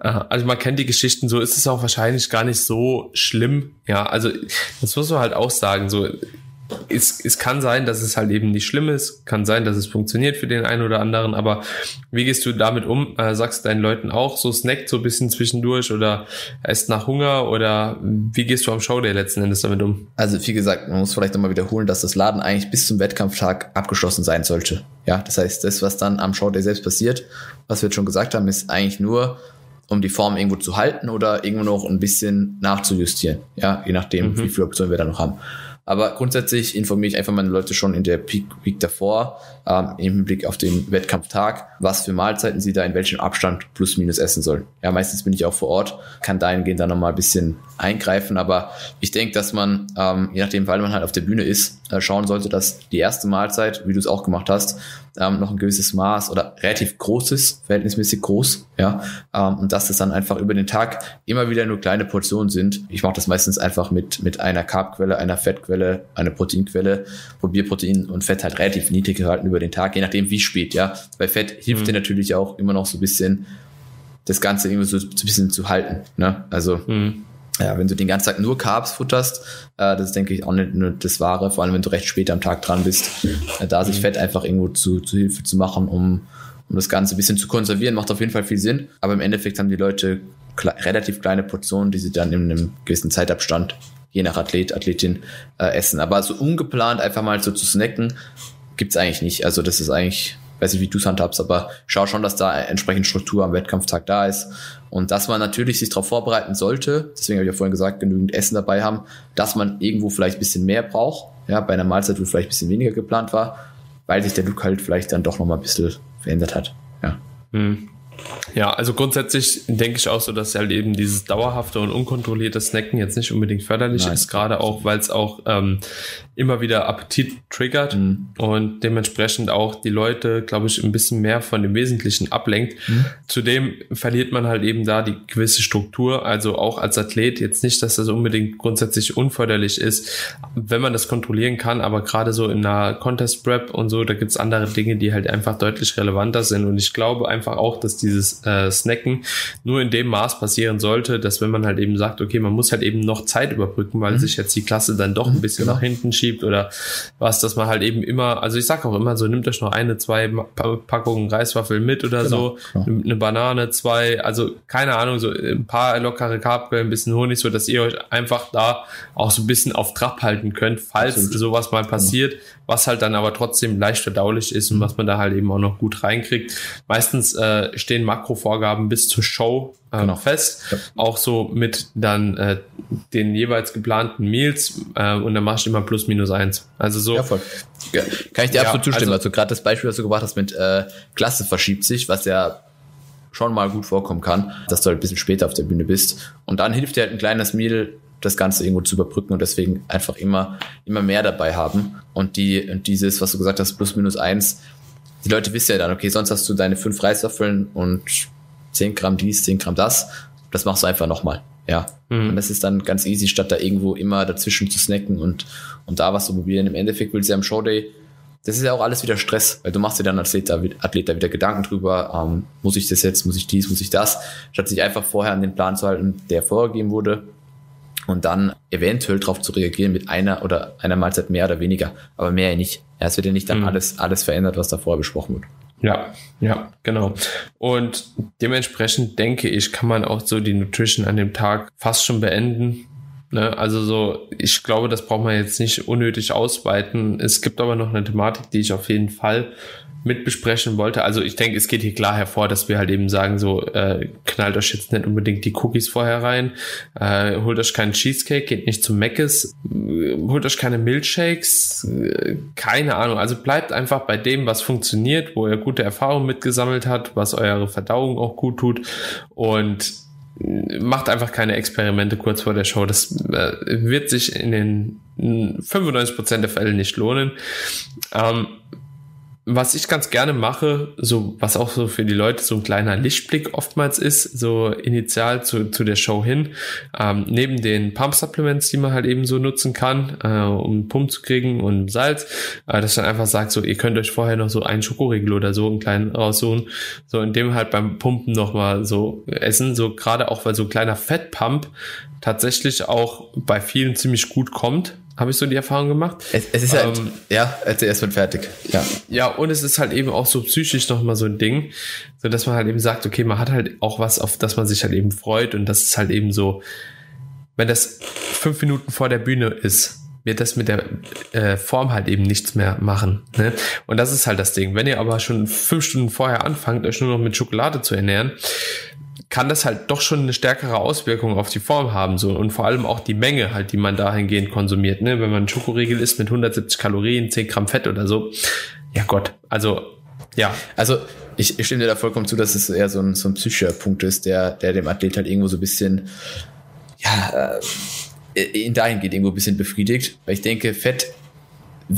Äh, also man kennt die Geschichten, so ist es auch wahrscheinlich gar nicht so schlimm. Ja, also das muss man halt auch sagen, so es, es kann sein, dass es halt eben nicht schlimm ist, kann sein, dass es funktioniert für den einen oder anderen, aber wie gehst du damit um? Äh, sagst du deinen Leuten auch, so snackt so ein bisschen zwischendurch oder esst nach Hunger oder wie gehst du am Showday letzten Endes damit um? Also wie gesagt, man muss vielleicht nochmal wiederholen, dass das Laden eigentlich bis zum Wettkampftag abgeschlossen sein sollte. Ja, das heißt, das, was dann am Showday selbst passiert, was wir jetzt schon gesagt haben, ist eigentlich nur um die Form irgendwo zu halten oder irgendwo noch ein bisschen nachzujustieren. Ja, je nachdem, mhm. wie viele Optionen wir da noch haben. Aber grundsätzlich informiere ich einfach meine Leute schon in der Peak Week davor, ähm, im Hinblick auf den Wettkampftag, was für Mahlzeiten sie da in welchem Abstand plus minus essen sollen. Ja, meistens bin ich auch vor Ort, kann dahingehend dann nochmal ein bisschen eingreifen, aber ich denke, dass man, ähm, je nachdem, weil man halt auf der Bühne ist, äh, schauen sollte, dass die erste Mahlzeit, wie du es auch gemacht hast, ähm, noch ein gewisses Maß oder relativ großes, verhältnismäßig groß, ja, ähm, und dass es dann einfach über den Tag immer wieder nur kleine Portionen sind. Ich mache das meistens einfach mit, mit einer Carbquelle, einer Fettquelle, einer Proteinquelle, probiere Protein und Fett halt relativ niedrig gehalten über den Tag, je nachdem wie spät, ja. Bei Fett hilft mhm. dir natürlich auch immer noch so ein bisschen das Ganze irgendwie so, so ein bisschen zu halten, ne, also, mhm ja, wenn du den ganzen Tag nur Carbs futterst, äh, das ist, denke ich, auch nicht nur das Wahre, vor allem wenn du recht spät am Tag dran bist, äh, da sich mhm. Fett einfach irgendwo zu, zu Hilfe zu machen, um, um das Ganze ein bisschen zu konservieren, macht auf jeden Fall viel Sinn. Aber im Endeffekt haben die Leute kle relativ kleine Portionen, die sie dann in einem gewissen Zeitabstand, je nach Athlet, Athletin, äh, essen. Aber so ungeplant einfach mal so zu snacken, gibt's eigentlich nicht. Also das ist eigentlich weiß nicht, wie du es handhabst, aber schau schon, dass da entsprechend Struktur am Wettkampftag da ist und dass man natürlich sich darauf vorbereiten sollte, deswegen habe ich ja vorhin gesagt, genügend Essen dabei haben, dass man irgendwo vielleicht ein bisschen mehr braucht, ja, bei einer Mahlzeit, wo vielleicht ein bisschen weniger geplant war, weil sich der Look halt vielleicht dann doch nochmal ein bisschen verändert hat, ja. Hm. Ja, also grundsätzlich denke ich auch so, dass halt eben dieses dauerhafte und unkontrollierte Snacken jetzt nicht unbedingt förderlich Nein. ist, gerade auch, weil es auch ähm, immer wieder Appetit triggert mhm. und dementsprechend auch die Leute, glaube ich, ein bisschen mehr von dem Wesentlichen ablenkt. Mhm. Zudem verliert man halt eben da die gewisse Struktur, also auch als Athlet jetzt nicht, dass das unbedingt grundsätzlich unförderlich ist, wenn man das kontrollieren kann, aber gerade so in einer Contest Prep und so, da gibt's andere Dinge, die halt einfach deutlich relevanter sind und ich glaube einfach auch, dass dieses äh, Snacken nur in dem Maß passieren sollte, dass wenn man halt eben sagt, okay, man muss halt eben noch Zeit überbrücken, weil mhm. sich jetzt die Klasse dann doch ein bisschen genau. nach hinten schiebt oder was, dass man halt eben immer, also ich sag auch immer so, nimmt euch noch eine, zwei Packungen Reiswaffeln mit oder genau. so, genau. eine Banane, zwei, also keine Ahnung, so ein paar lockere Kartquellen, ein bisschen Honig, so dass ihr euch einfach da auch so ein bisschen auf Trab halten könnt, falls Absolut. sowas mal passiert, was halt dann aber trotzdem leicht verdaulich ist und was man da halt eben auch noch gut reinkriegt. Meistens äh, stehen Makrovorgaben bis zur Show genau. fest, ja. auch so mit dann äh, den jeweils geplanten Meals äh, und dann machst du immer plus minus eins. Also so. Ja, voll. Ja, kann ich dir absolut zustimmen. Also, also gerade das Beispiel, was du gebracht hast mit äh, Klasse verschiebt sich, was ja schon mal gut vorkommen kann, dass du halt ein bisschen später auf der Bühne bist. Und dann hilft dir halt ein kleines Meal, das Ganze irgendwo zu überbrücken und deswegen einfach immer, immer mehr dabei haben. Und die, und dieses, was du gesagt hast, plus minus eins, die Leute wissen ja dann, okay, sonst hast du deine fünf Reiswaffeln und zehn Gramm dies, zehn Gramm das. Das machst du einfach nochmal. Ja. Mhm. Und das ist dann ganz easy, statt da irgendwo immer dazwischen zu snacken und, und da was zu probieren. Im Endeffekt willst du ja am Showday das ist ja auch alles wieder Stress, weil du machst dir dann als Athlet da, wieder Gedanken drüber, ähm, muss ich das jetzt, muss ich dies, muss ich das, statt sich einfach vorher an den Plan zu halten, der vorgegeben wurde und dann eventuell darauf zu reagieren mit einer oder einer Mahlzeit mehr oder weniger, aber mehr ja nicht. Ja, es wird ja nicht dann mhm. alles, alles verändert, was da vorher besprochen wird. Ja, ja, genau. Und dementsprechend denke ich, kann man auch so die Nutrition an dem Tag fast schon beenden. Ne? Also so, ich glaube, das braucht man jetzt nicht unnötig ausweiten. Es gibt aber noch eine Thematik, die ich auf jeden Fall mit besprechen wollte. Also ich denke, es geht hier klar hervor, dass wir halt eben sagen, so äh, knallt euch jetzt nicht unbedingt die Cookies vorher rein, äh, holt euch keinen Cheesecake, geht nicht zum Meckes, äh, holt euch keine Milkshakes, äh, keine Ahnung. Also bleibt einfach bei dem, was funktioniert, wo ihr gute Erfahrungen mitgesammelt habt, was eure Verdauung auch gut tut und macht einfach keine Experimente kurz vor der Show. Das äh, wird sich in den 95% der Fälle nicht lohnen. Ähm, was ich ganz gerne mache, so was auch so für die Leute so ein kleiner Lichtblick oftmals ist, so initial zu, zu der Show hin, ähm, neben den Pump Supplements, die man halt eben so nutzen kann, äh, um Pump zu kriegen und Salz, äh, dass dann einfach sagt, so ihr könnt euch vorher noch so einen Schokoriegel oder so einen kleinen raussuchen, so in dem halt beim Pumpen nochmal so essen, so gerade auch weil so ein kleiner Fettpump tatsächlich auch bei vielen ziemlich gut kommt, habe ich so die Erfahrung gemacht. Es, es ist halt, ähm, ja, also erst wird fertig. Ja. Ja, und es ist halt eben auch so psychisch nochmal so ein Ding, so dass man halt eben sagt, okay, man hat halt auch was, auf das man sich halt eben freut und das ist halt eben so, wenn das fünf Minuten vor der Bühne ist, wird das mit der äh, Form halt eben nichts mehr machen. Ne? Und das ist halt das Ding. Wenn ihr aber schon fünf Stunden vorher anfangt, euch nur noch mit Schokolade zu ernähren, kann das halt doch schon eine stärkere Auswirkung auf die Form haben so und vor allem auch die Menge halt, die man dahingehend konsumiert. Ne? Wenn man einen Schokoriegel isst mit 170 Kalorien, 10 Gramm Fett oder so, ja Gott, also ja. Also ich, ich stimme dir da vollkommen zu, dass es eher so ein, so ein psychischer Punkt ist, der, der dem Athlet halt irgendwo so ein bisschen, ja, äh, ihn dahin geht, irgendwo ein bisschen befriedigt. Weil ich denke, Fett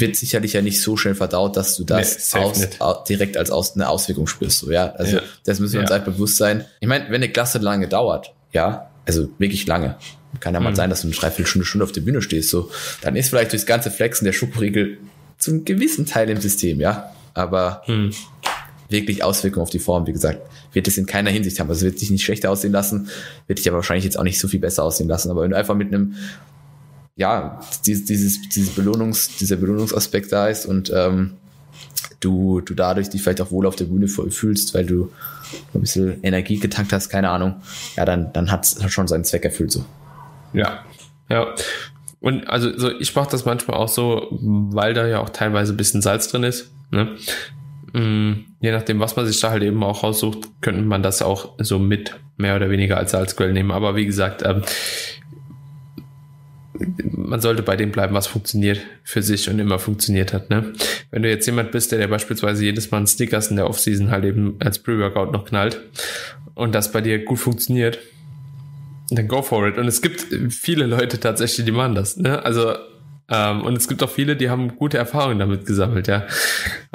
wird sicherlich ja nicht so schnell verdaut, dass du das nee, aus, aus, direkt als aus, eine Auswirkung spürst. So, ja, also ja. das müssen wir uns ja. halt bewusst sein. Ich meine, wenn eine Klasse lange dauert, ja, also wirklich lange, kann ja mal mhm. sein, dass du eine Dreiviertelstunde Stunde auf der Bühne stehst, so, dann ist vielleicht durchs ganze Flexen der Schokoriegel zum gewissen Teil im System, ja, aber mhm. wirklich Auswirkungen auf die Form, wie gesagt, wird es in keiner Hinsicht haben. Also wird sich nicht schlechter aussehen lassen, wird dich aber wahrscheinlich jetzt auch nicht so viel besser aussehen lassen. Aber wenn du einfach mit einem ja, dieses, dieses, Belohnungs, dieser Belohnungsaspekt da ist und ähm, du, du dadurch dich vielleicht auch wohl auf der Bühne fühlst, weil du ein bisschen Energie getankt hast, keine Ahnung, ja, dann, dann hat es schon seinen Zweck erfüllt so. Ja, ja. Und also so, ich mache das manchmal auch so, weil da ja auch teilweise ein bisschen Salz drin ist. Ne? Mm, je nachdem, was man sich da halt eben auch raussucht, könnte man das auch so mit mehr oder weniger als Salzquelle nehmen. Aber wie gesagt, ähm, man sollte bei dem bleiben, was funktioniert für sich und immer funktioniert hat. Ne? Wenn du jetzt jemand bist, der, der beispielsweise jedes Mal einen Snickers in der Offseason halt eben als Pre-Workout noch knallt und das bei dir gut funktioniert, dann go for it. Und es gibt viele Leute tatsächlich, die machen das. Ne? Also ähm, und es gibt auch viele, die haben gute Erfahrungen damit gesammelt, ja.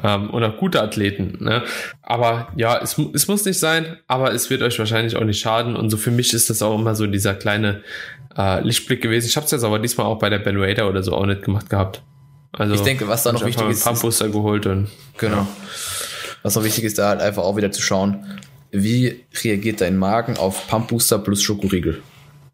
Ähm, und auch gute Athleten. Ne? Aber ja, es, es muss nicht sein, aber es wird euch wahrscheinlich auch nicht schaden. Und so für mich ist das auch immer so dieser kleine äh, Lichtblick gewesen. Ich habe es jetzt aber diesmal auch bei der Ben Raider oder so auch nicht gemacht gehabt. Also ich denke, was da noch wichtig ist, Pump Booster geholt und genau. Ja. Was noch wichtig ist, da halt einfach auch wieder zu schauen, wie reagiert dein Magen auf Pump Booster plus Schokoriegel?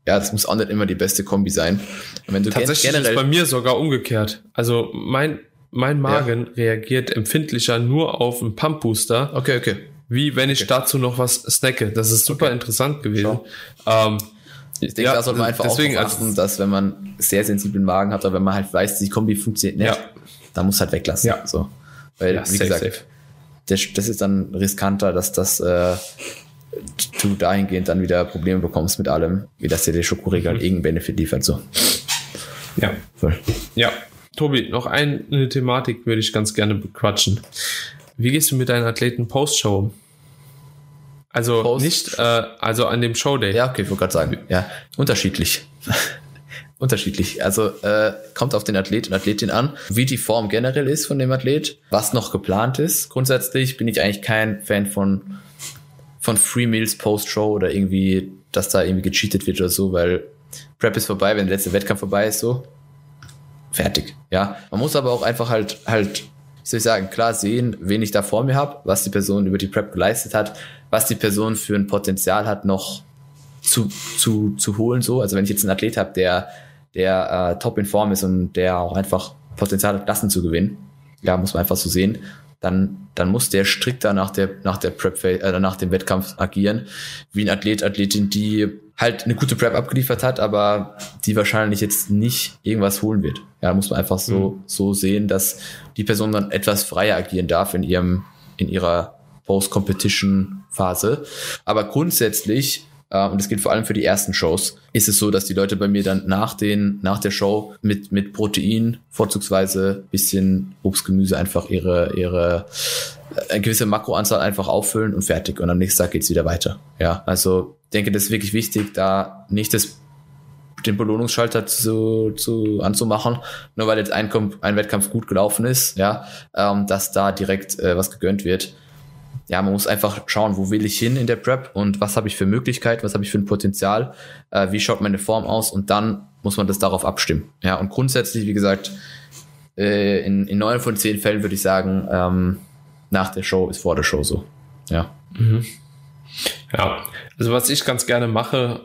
Ja, das muss auch nicht immer die beste Kombi sein. Und wenn du Tatsächlich generell ist bei mir sogar umgekehrt. Also mein, mein Magen ja. reagiert empfindlicher nur auf einen Pump Booster. Okay, okay. Wie wenn ich okay. dazu noch was snacke. Das ist super okay. interessant gewesen. Ähm, ich denke, ja, da sollte man einfach deswegen auch achten, dass wenn man sehr sensiblen Magen hat oder wenn man halt weiß, die Kombi funktioniert nicht, ja. dann muss halt weglassen. Ja. So. Weil, ja, wie safe, gesagt, safe. Das, das ist dann riskanter, dass das äh, du dahingehend dann wieder Probleme bekommst mit allem, wie dass dir der Schokoriegel mhm. irgendeinen Benefit liefert. So. Ja. Voll. Ja. Tobi, noch eine Thematik würde ich ganz gerne bequatschen. Wie gehst du mit deinen Athleten Post-Show um? Also Post nicht, äh, also an dem Showday. Ja, okay, ich wollte gerade sagen. Ja, unterschiedlich. unterschiedlich. Also äh, kommt auf den Athlet und Athletin an, wie die Form generell ist von dem Athlet, was noch geplant ist. Grundsätzlich bin ich eigentlich kein Fan von von Free Meals Post-Show oder irgendwie, dass da irgendwie gecheatet wird oder so, weil Prep ist vorbei, wenn der letzte Wettkampf vorbei ist, so fertig. Ja, man muss aber auch einfach halt halt soll ich sagen, klar sehen, wen ich da vor mir habe, was die Person über die Prep geleistet hat, was die Person für ein Potenzial hat, noch zu, zu, zu holen. So, also wenn ich jetzt einen Athlet habe, der, der äh, top in Form ist und der auch einfach Potenzial hat, Klassen zu gewinnen, ja, muss man einfach so sehen, dann, dann muss der strikter nach der, nach der Prep, äh, nach dem Wettkampf agieren, wie ein Athlet, Athletin, die halt eine gute Prep abgeliefert hat, aber die wahrscheinlich jetzt nicht irgendwas holen wird. Ja, muss man einfach so, mhm. so sehen, dass die Person dann etwas freier agieren darf in ihrem, in ihrer Post-Competition-Phase. Aber grundsätzlich, äh, und das gilt vor allem für die ersten Shows, ist es so, dass die Leute bei mir dann nach den, nach der Show mit, mit Protein, vorzugsweise bisschen Obst, Gemüse einfach ihre, ihre, äh, eine gewisse Makroanzahl einfach auffüllen und fertig. Und am nächsten Tag geht's wieder weiter. Ja, also denke, das ist wirklich wichtig, da nicht das, den Belohnungsschalter zu, zu, anzumachen, nur weil jetzt ein, ein Wettkampf gut gelaufen ist, ja, ähm, dass da direkt äh, was gegönnt wird. Ja, man muss einfach schauen, wo will ich hin in der Prep und was habe ich für Möglichkeiten, was habe ich für ein Potenzial, äh, wie schaut meine Form aus und dann muss man das darauf abstimmen. Ja, und grundsätzlich, wie gesagt, äh, in, in neun von zehn Fällen würde ich sagen, ähm, nach der Show ist vor der Show so. Ja. Mhm. Ja, also was ich ganz gerne mache,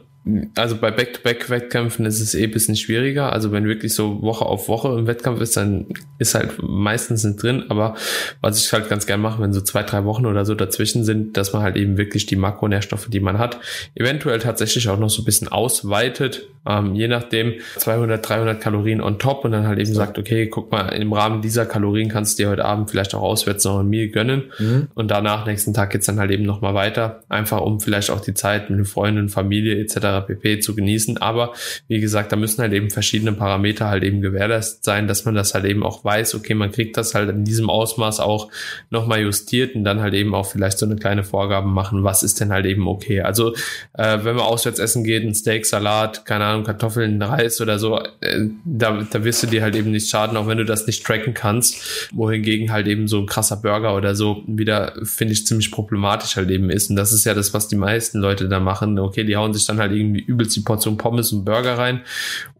also bei Back-to-Back-Wettkämpfen ist es eh ein bisschen schwieriger. Also wenn wirklich so Woche auf Woche im Wettkampf ist, dann ist halt meistens nicht drin. Aber was ich halt ganz gerne mache, wenn so zwei, drei Wochen oder so dazwischen sind, dass man halt eben wirklich die Makronährstoffe, die man hat, eventuell tatsächlich auch noch so ein bisschen ausweitet. Ähm, je nachdem 200, 300 Kalorien on top und dann halt eben sagt, okay, guck mal, im Rahmen dieser Kalorien kannst du dir heute Abend vielleicht auch auswärts noch ein Meal gönnen. Mhm. Und danach, nächsten Tag geht's dann halt eben nochmal weiter. Einfach um vielleicht auch die Zeit mit Freunden, Familie etc pp. zu genießen. Aber wie gesagt, da müssen halt eben verschiedene Parameter halt eben gewährleistet sein, dass man das halt eben auch weiß, okay, man kriegt das halt in diesem Ausmaß auch nochmal justiert und dann halt eben auch vielleicht so eine kleine Vorgabe machen, was ist denn halt eben okay. Also äh, wenn man auswärts essen geht, ein Steak, Salat, keine Ahnung, Kartoffeln, Reis oder so, äh, da, da wirst du dir halt eben nicht schaden, auch wenn du das nicht tracken kannst, wohingegen halt eben so ein krasser Burger oder so wieder, finde ich, ziemlich problematisch halt eben ist. Und das ist ja das, was die meisten Leute da machen. Okay, die hauen sich dann halt irgendwie übelst die Portion Pommes und Burger rein.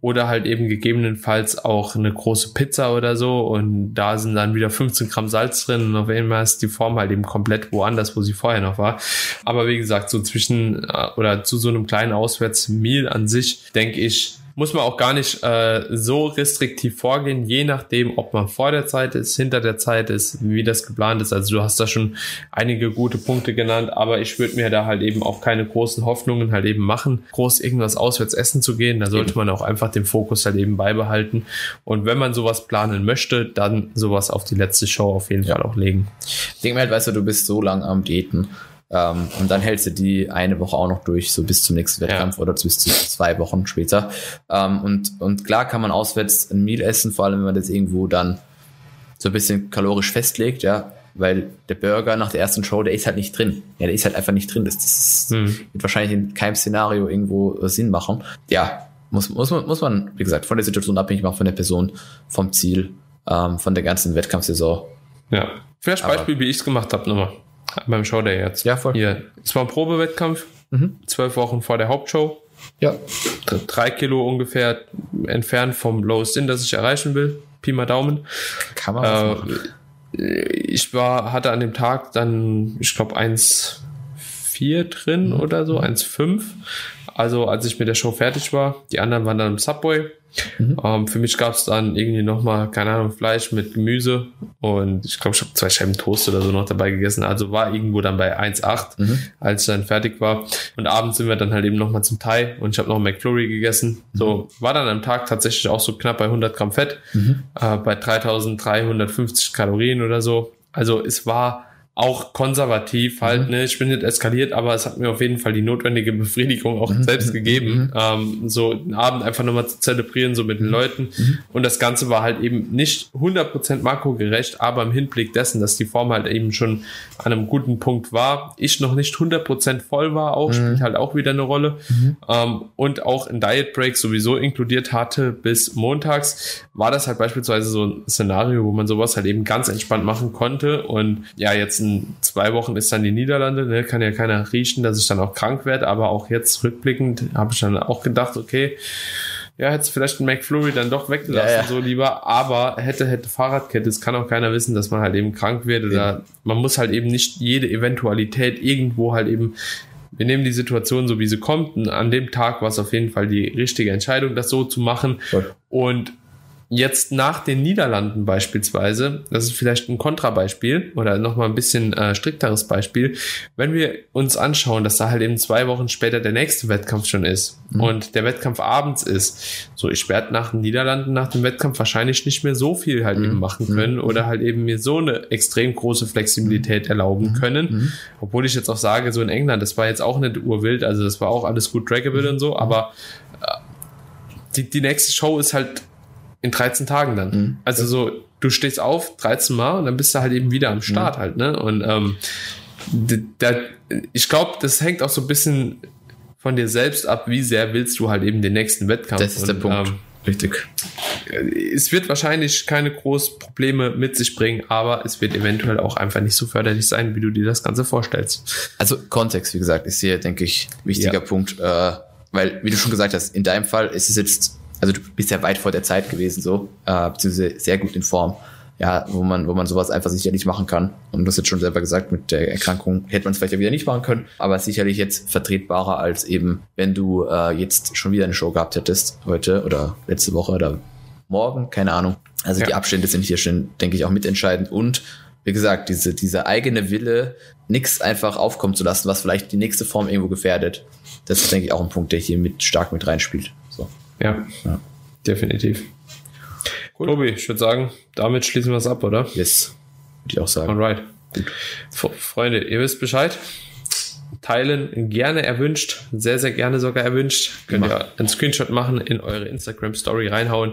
Oder halt eben gegebenenfalls auch eine große Pizza oder so. Und da sind dann wieder 15 Gramm Salz drin. Und auf einmal ist die Form halt eben komplett woanders, wo sie vorher noch war. Aber wie gesagt, so zwischen äh, oder zu so einem kleinen Auswärtsmeal an sich, denke ich, muss man auch gar nicht äh, so restriktiv vorgehen, je nachdem, ob man vor der Zeit ist, hinter der Zeit ist, wie das geplant ist. Also du hast da schon einige gute Punkte genannt, aber ich würde mir da halt eben auch keine großen Hoffnungen halt eben machen, groß irgendwas auswärts essen zu gehen. Da sollte man auch einfach den Fokus halt eben beibehalten. Und wenn man sowas planen möchte, dann sowas auf die letzte Show auf jeden ja. Fall auch legen. Ich denke mir halt, weißt du, du bist so lang am Daten ähm, und dann hältst du die eine Woche auch noch durch, so bis zum nächsten Wettkampf ja. oder bis zu zwei Wochen später. Ähm, und, und klar kann man auswärts ein Meal essen, vor allem wenn man das irgendwo dann so ein bisschen kalorisch festlegt, ja, weil der Burger nach der ersten Show, der ist halt nicht drin. Ja, der ist halt einfach nicht drin. Das, das hm. wird wahrscheinlich in keinem Szenario irgendwo Sinn machen. Ja, muss, muss, man, muss man, wie gesagt, von der Situation abhängig machen, von der Person, vom Ziel, ähm, von der ganzen Wettkampfsaison. Ja. Vielleicht Beispiel, wie ich es gemacht habe, nochmal. Beim Showday jetzt. Ja, voll. Hier. Es war ein Probewettkampf. Mhm. Zwölf Wochen vor der Hauptshow. Ja. Drei Kilo ungefähr entfernt vom Lowest In, das ich erreichen will. Pi mal Daumen. Kann man äh. Ich war, hatte an dem Tag dann, ich glaube, 1,94 1,4 drin mhm. oder so, 1,5. Also als ich mit der Show fertig war, die anderen waren dann im Subway. Mhm. Ähm, für mich gab es dann irgendwie nochmal, keine Ahnung, Fleisch mit Gemüse und ich glaube, ich habe zwei Scheiben Toast oder so noch dabei gegessen. Also war irgendwo dann bei 1,8, mhm. als ich dann fertig war. Und abends sind wir dann halt eben nochmal zum Thai und ich habe noch McFlurry gegessen. Mhm. So war dann am Tag tatsächlich auch so knapp bei 100 Gramm Fett, mhm. äh, bei 3350 Kalorien oder so. Also es war auch konservativ halt, mhm. ne, ich bin nicht eskaliert, aber es hat mir auf jeden Fall die notwendige Befriedigung auch mhm. selbst gegeben, mhm. ähm, so einen Abend einfach nochmal zu zelebrieren, so mit den mhm. Leuten. Mhm. Und das Ganze war halt eben nicht 100% makrogerecht, aber im Hinblick dessen, dass die Form halt eben schon an einem guten Punkt war, ich noch nicht 100% voll war auch, spielt mhm. halt auch wieder eine Rolle. Ähm, und auch in Diet Break sowieso inkludiert hatte bis montags, war das halt beispielsweise so ein Szenario, wo man sowas halt eben ganz entspannt machen konnte. Und ja, jetzt in zwei Wochen ist dann die Niederlande, ne? kann ja keiner riechen, dass ich dann auch krank werde, aber auch jetzt rückblickend habe ich dann auch gedacht, okay, ja, hätte vielleicht ein McFlurry dann doch weggelassen, ja, ja. so lieber, aber hätte, hätte Fahrradkette, es kann auch keiner wissen, dass man halt eben krank wird oder ja. man muss halt eben nicht jede Eventualität irgendwo halt eben wir nehmen die Situation so, wie sie kommt. Und an dem Tag war es auf jeden Fall die richtige Entscheidung, das so zu machen. Cool. Und Jetzt nach den Niederlanden beispielsweise, das ist vielleicht ein Kontrabeispiel oder nochmal ein bisschen äh, strikteres Beispiel, wenn wir uns anschauen, dass da halt eben zwei Wochen später der nächste Wettkampf schon ist mhm. und der Wettkampf abends ist, so ich werde nach den Niederlanden nach dem Wettkampf wahrscheinlich nicht mehr so viel halt mhm. eben machen mhm. können mhm. oder halt eben mir so eine extrem große Flexibilität mhm. erlauben mhm. können, obwohl ich jetzt auch sage, so in England, das war jetzt auch nicht urwild, also das war auch alles gut trackable und so, aber äh, die, die nächste Show ist halt in 13 Tagen dann. Mhm. Also so, du stehst auf 13 Mal und dann bist du halt eben wieder am Start mhm. halt, ne? Und ähm, da, ich glaube, das hängt auch so ein bisschen von dir selbst ab, wie sehr willst du halt eben den nächsten Wettkampf. Das ist und, der Punkt. Ähm, Richtig. Es wird wahrscheinlich keine großen Probleme mit sich bringen, aber es wird eventuell auch einfach nicht so förderlich sein, wie du dir das Ganze vorstellst. Also Kontext, wie gesagt, ist hier, denke ich, wichtiger ja. Punkt, äh, weil, wie du schon gesagt hast, in deinem Fall ist es jetzt also du bist ja weit vor der Zeit gewesen, so, äh, beziehungsweise sehr gut in Form, ja, wo man, wo man sowas einfach sicherlich machen kann. Und du hast jetzt schon selber gesagt, mit der Erkrankung hätte man es vielleicht ja wieder nicht machen können, aber sicherlich jetzt vertretbarer als eben, wenn du äh, jetzt schon wieder eine Show gehabt hättest, heute oder letzte Woche oder morgen, keine Ahnung. Also ja. die Abstände sind hier schon, denke ich, auch mitentscheidend und wie gesagt, diese, diese eigene Wille, nichts einfach aufkommen zu lassen, was vielleicht die nächste Form irgendwo gefährdet. Das ist, denke ich, auch ein Punkt, der hier mit stark mit reinspielt. Ja, ja. definitiv. Cool. Tobi, ich würde sagen, damit schließen wir es ab, oder? Yes, würde ich auch sagen. Alright. Gut. Freunde, ihr wisst Bescheid. Teilen gerne erwünscht, sehr, sehr gerne sogar erwünscht. Könnt ihr einen Screenshot machen, in eure Instagram Story reinhauen.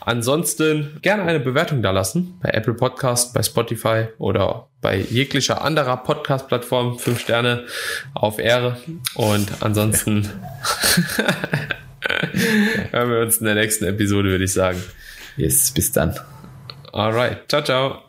Ansonsten gerne eine Bewertung da lassen bei Apple Podcast, bei Spotify oder bei jeglicher anderer Podcast-Plattform. Fünf Sterne auf Ehre. Und ansonsten Hören wir uns in der nächsten Episode, würde ich sagen. Yes, bis dann. Alright. Ciao, ciao.